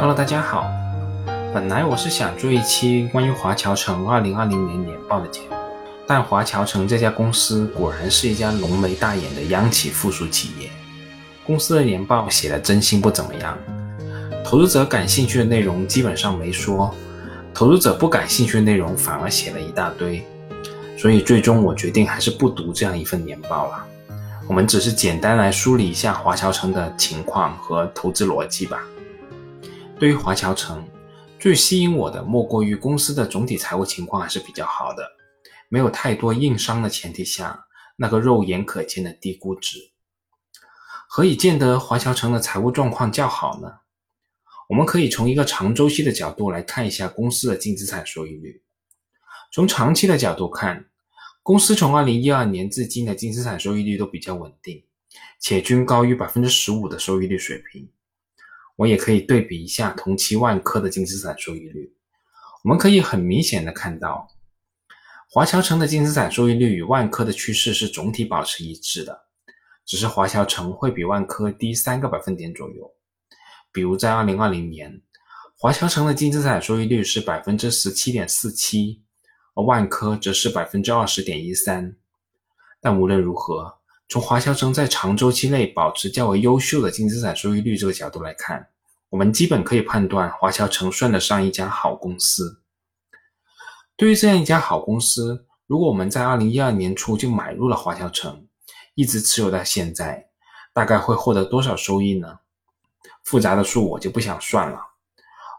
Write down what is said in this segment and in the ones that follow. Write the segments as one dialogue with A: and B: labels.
A: Hello，大家好。本来我是想做一期关于华侨城2020年年报的节目，但华侨城这家公司果然是一家浓眉大眼的央企附属企业。公司的年报写的真心不怎么样，投资者感兴趣的内容基本上没说，投资者不感兴趣的内容反而写了一大堆。所以最终我决定还是不读这样一份年报了。我们只是简单来梳理一下华侨城的情况和投资逻辑吧。对于华侨城，最吸引我的莫过于公司的总体财务情况还是比较好的，没有太多硬伤的前提下，那个肉眼可见的低估值。何以见得华侨城的财务状况较好呢？我们可以从一个长周期的角度来看一下公司的净资产收益率。从长期的角度看，公司从2012年至今的净资产收益率都比较稳定，且均高于百分之十五的收益率水平。我也可以对比一下同期万科的净资产收益率，我们可以很明显的看到，华侨城的净资产收益率与万科的趋势是总体保持一致的，只是华侨城会比万科低三个百分点左右。比如在2020年，华侨城的净资产收益率是百分之十七点四七，而万科则是百分之二十点一三。但无论如何。从华侨城在长周期内保持较为优秀的净资产收益率这个角度来看，我们基本可以判断华侨城算得上一家好公司。对于这样一家好公司，如果我们在二零一二年初就买入了华侨城，一直持有到现在，大概会获得多少收益呢？复杂的数我就不想算了，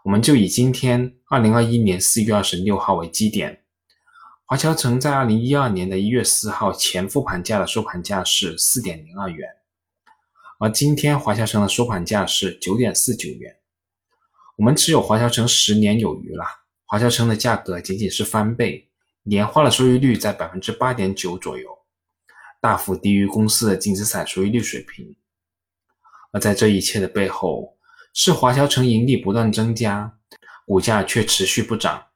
A: 我们就以今天二零二一年四月二十六号为基点。华侨城在二零一二年的一月四号前复盘价的收盘价是四点零二元，而今天华侨城的收盘价是九点四九元。我们持有华侨城十年有余了，华侨城的价格仅仅是翻倍，年化的收益率在百分之八点九左右，大幅低于公司的净资产收益率水平。而在这一切的背后，是华侨城盈利不断增加，股价却持续不涨。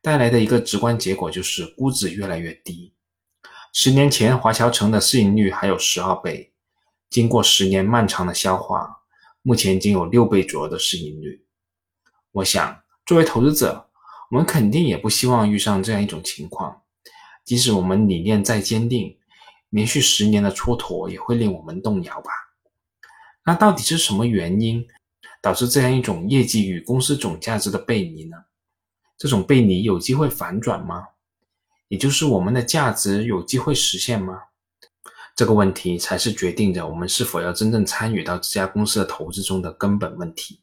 A: 带来的一个直观结果就是估值越来越低。十年前华侨城的市盈率还有十二倍，经过十年漫长的消化，目前仅有六倍左右的市盈率。我想，作为投资者，我们肯定也不希望遇上这样一种情况。即使我们理念再坚定，连续十年的蹉跎也会令我们动摇吧？那到底是什么原因导致这样一种业绩与公司总价值的背离呢？这种背离有机会反转吗？也就是我们的价值有机会实现吗？这个问题才是决定着我们是否要真正参与到这家公司的投资中的根本问题。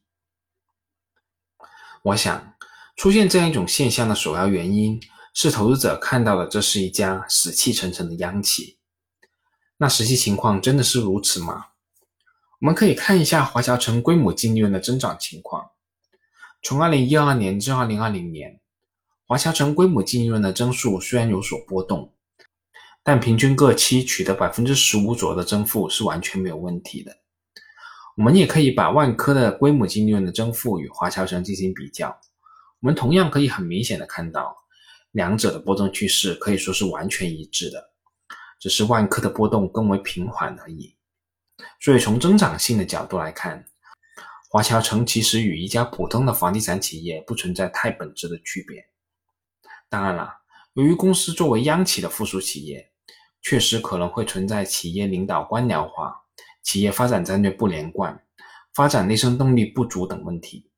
A: 我想，出现这样一种现象的首要原因是投资者看到了这是一家死气沉沉的央企。那实际情况真的是如此吗？我们可以看一下华侨城规模净利润的增长情况。从二零一二年至二零二零年，华侨城规模净利润的增速虽然有所波动，但平均各期取得百分之十五左右的增幅是完全没有问题的。我们也可以把万科的规模净利润的增幅与华侨城进行比较，我们同样可以很明显的看到，两者的波动趋势可以说是完全一致的，只是万科的波动更为平缓而已。所以从增长性的角度来看，华侨城其实与一家普通的房地产企业不存在太本质的区别。当然了，由于公司作为央企的附属企业，确实可能会存在企业领导官僚化、企业发展战略不连贯、发展内生动力不足等问题。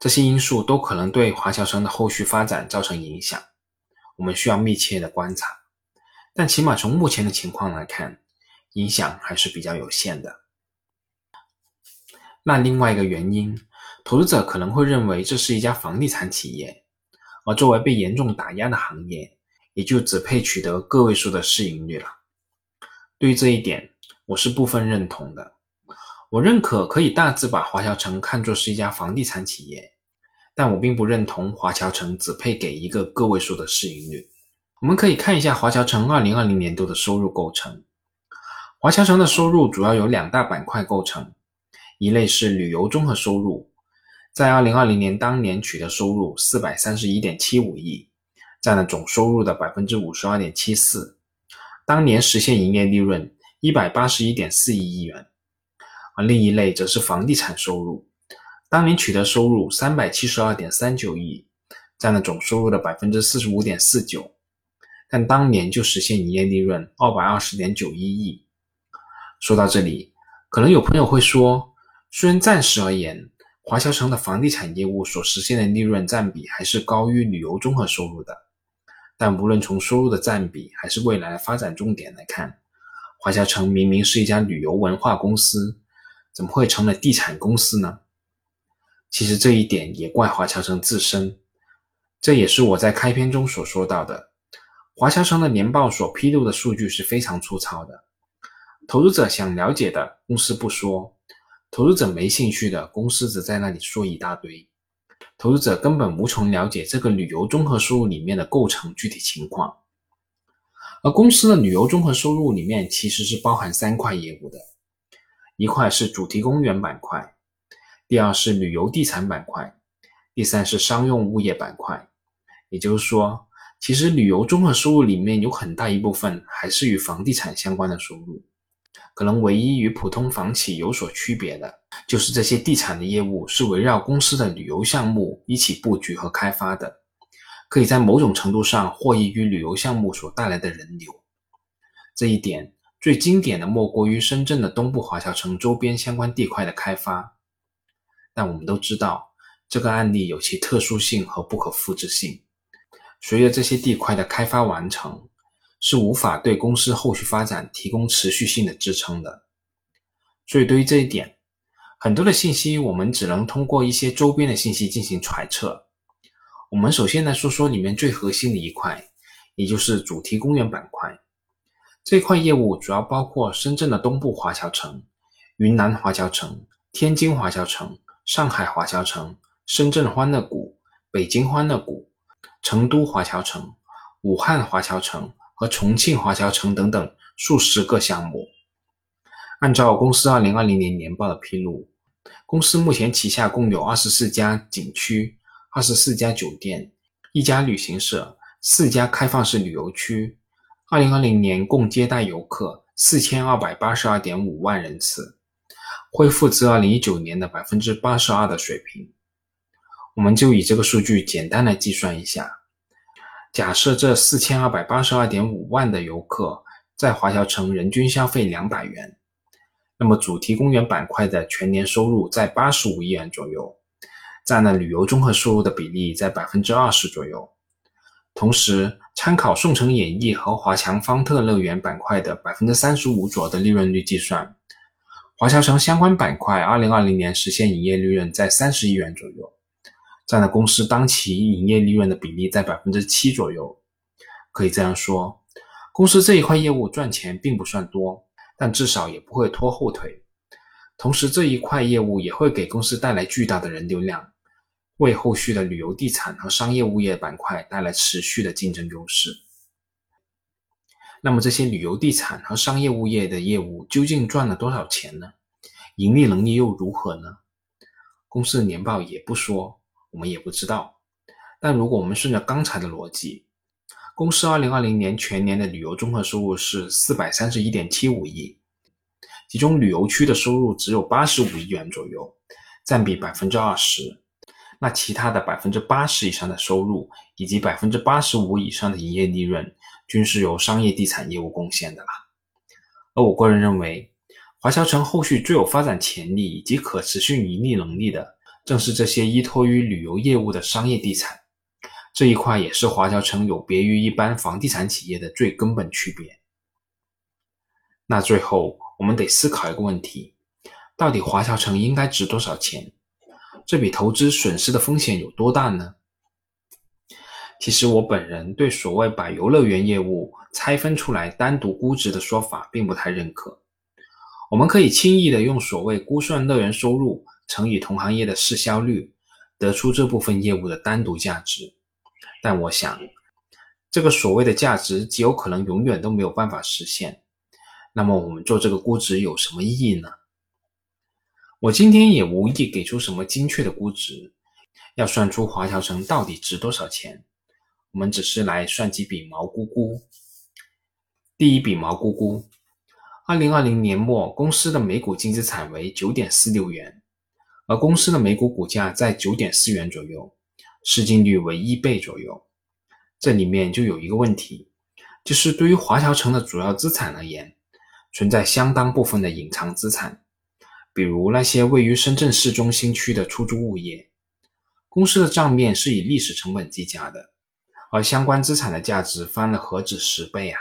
A: 这些因素都可能对华侨城的后续发展造成影响。我们需要密切的观察，但起码从目前的情况来看，影响还是比较有限的。那另外一个原因，投资者可能会认为这是一家房地产企业，而作为被严重打压的行业，也就只配取得个位数的市盈率了。对于这一点，我是部分认同的。我认可可以大致把华侨城看作是一家房地产企业，但我并不认同华侨城只配给一个个位数的市盈率。我们可以看一下华侨城2020年度的收入构成。华侨城的收入主要由两大板块构成。一类是旅游综合收入，在二零二零年当年取得收入四百三十一点七五亿，占了总收入的百分之五十二点七四，当年实现营业利润一百八十一点四一亿元。而另一类则是房地产收入，当年取得收入三百七十二点三九亿，占了总收入的百分之四十五点四九，但当年就实现营业利润二百二十点九一亿。说到这里，可能有朋友会说，虽然暂时而言，华侨城的房地产业务所实现的利润占比还是高于旅游综合收入的，但无论从收入的占比还是未来的发展重点来看，华侨城明明是一家旅游文化公司，怎么会成了地产公司呢？其实这一点也怪华侨城自身，这也是我在开篇中所说到的。华侨城的年报所披露的数据是非常粗糙的，投资者想了解的公司不说，投资者没兴趣的公司则在那里说一大堆，投资者根本无从了解这个旅游综合收入里面的构成具体情况。而公司的旅游综合收入里面其实是包含三块业务的，一块是主题公园板块，第二是旅游地产板块，第三是商用物业板块。也就是说，其实旅游综合收入里面有很大一部分还是与房地产相关的收入，可能唯一与普通房企有所区别的，就是这些地产的业务是围绕公司的旅游项目一起布局和开发的。可以在某种程度上获益于旅游项目所带来的人流，这一点最经典的莫过于深圳的东部华侨城周边相关地块的开发。但我们都知道，这个案例有其特殊性和不可复制性。随着这些地块的开发完成，是无法对公司后续发展提供持续性的支撑的。所以，对于这一点，很多的信息我们只能通过一些周边的信息进行揣测。我们首先来说说里面最核心的一块，也就是主题公园板块。这块业务主要包括深圳的东部华侨城、云南华侨城、天津华侨城、上海华侨城、深圳欢乐谷、北京欢乐谷、成都华侨城、武汉华侨城和重庆华侨城等等数十个项目。按照公司2020年年报的披露，公司目前旗下共有24家景区。二十四家酒店，一家旅行社，四家开放式旅游区。二零二零年共接待游客四千二百八十二点五万人次，恢复至二零一九年的百分之八十二的水平。我们就以这个数据简单来计算一下：假设这四千二百八十二点五万的游客在华侨城人均消费两百元，那么主题公园板块的全年收入在八十五亿元左右。占了旅游综合收入的比例在百分之二十左右。同时，参考宋城演艺和华强方特乐园板块的百分之三十五左右的利润率计算，华侨城相关板块二零二零年实现营业利润在三十亿元左右，占了公司当期营业利润的比例在百分之七左右。可以这样说，公司这一块业务赚钱并不算多，但至少也不会拖后腿。同时，这一块业务也会给公司带来巨大的人流量，为后续的旅游地产和商业物业板块带来持续的竞争优势。那么，这些旅游地产和商业物业的业务究竟赚了多少钱呢？盈利能力又如何呢？公司的年报也不说，我们也不知道。但如果我们顺着刚才的逻辑，公司2020年全年的旅游综合收入是431.75亿。其中旅游区的收入只有八十五亿元左右，占比百分之二十。那其他的百分之八十以上的收入以及百分之八十五以上的营业利润，均是由商业地产业务贡献的啦。而我个人认为，华侨城后续最有发展潜力以及可持续盈利能力的，正是这些依托于旅游业务的商业地产。这一块也是华侨城有别于一般房地产企业的最根本区别。那最后。我们得思考一个问题：到底华侨城应该值多少钱？这笔投资损失的风险有多大呢？其实我本人对所谓把游乐园业务拆分出来单独估值的说法并不太认可。我们可以轻易的用所谓估算乐园收入乘以同行业的市销率，得出这部分业务的单独价值。但我想，这个所谓的价值极有可能永远都没有办法实现。那么我们做这个估值有什么意义呢？我今天也无意给出什么精确的估值，要算出华侨城到底值多少钱，我们只是来算几笔毛估估。第一笔毛估估，二零二零年末公司的每股净资产为九点四六元，而公司的每股股价在九点四元左右，市净率为一倍左右。这里面就有一个问题，就是对于华侨城的主要资产而言，存在相当部分的隐藏资产，比如那些位于深圳市中心区的出租物业。公司的账面是以历史成本计价的，而相关资产的价值翻了何止十倍啊！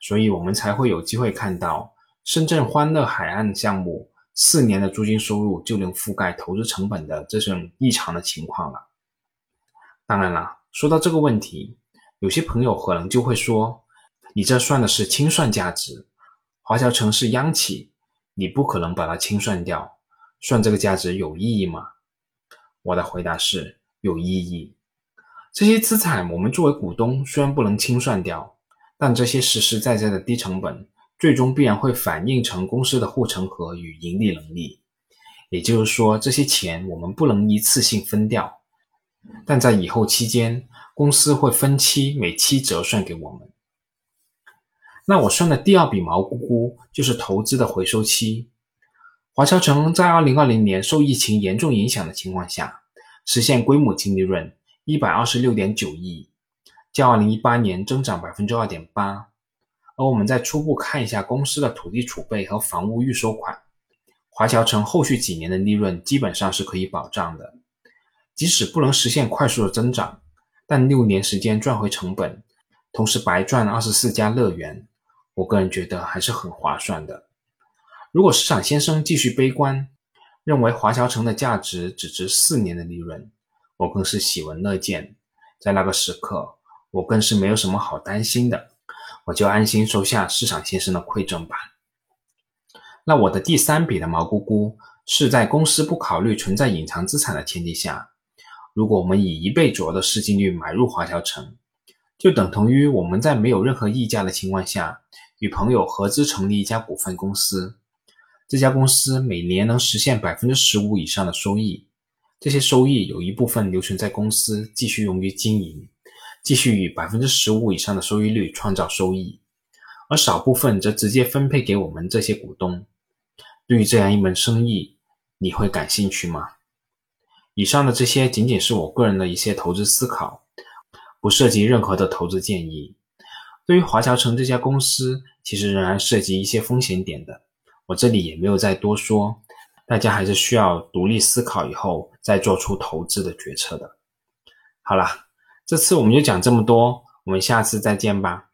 A: 所以我们才会有机会看到深圳欢乐海岸项目四年的租金收入就能覆盖投资成本的这种异常的情况了。当然了，说到这个问题，有些朋友可能就会说：“你这算的是清算价值，华侨城是央企，你不可能把它清算掉，算这个价值有意义吗？”我的回答是有意义。这些资产我们作为股东虽然不能清算掉，但这些实实在在的低成本，最终必然会反映成公司的护城河与盈利能力。也就是说，这些钱我们不能一次性分掉，但在以后期间，公司会分期每期折算给我们。那我算的第二笔毛估估就是投资的回收期。华侨城在二零二零年受疫情严重影响的情况下，实现规模净利润一百二十六点九亿，较二零一八年增长百分之二点八。而我们再初步看一下公司的土地储备和房屋预收款，华侨城后续几年的利润基本上是可以保障的。即使不能实现快速的增长，但六年时间赚回成本，同时白赚二十四家乐园，我个人觉得还是很划算的。如果市场先生继续悲观，认为华侨城的价值只值四年的利润，我更是喜闻乐见。在那个时刻，我更是没有什么好担心的，我就安心收下市场先生的馈赠吧。那我的第三笔的毛估估是在公司不考虑存在隐藏资产的前提下，如果我们以一倍左右的市净率买入华侨城，就等同于我们在没有任何溢价的情况下，与朋友合资成立一家股份公司。这家公司每年能实现百分之十五以上的收益，这些收益有一部分留存在公司，继续用于经营，继续以百分之十五以上的收益率创造收益，而少部分则直接分配给我们这些股东。对于这样一门生意，你会感兴趣吗？以上的这些仅仅是我个人的一些投资思考，不涉及任何的投资建议。对于华侨城这家公司，其实仍然涉及一些风险点的。我这里也没有再多说，大家还是需要独立思考以后再做出投资的决策的。好了，这次我们就讲这么多，我们下次再见吧。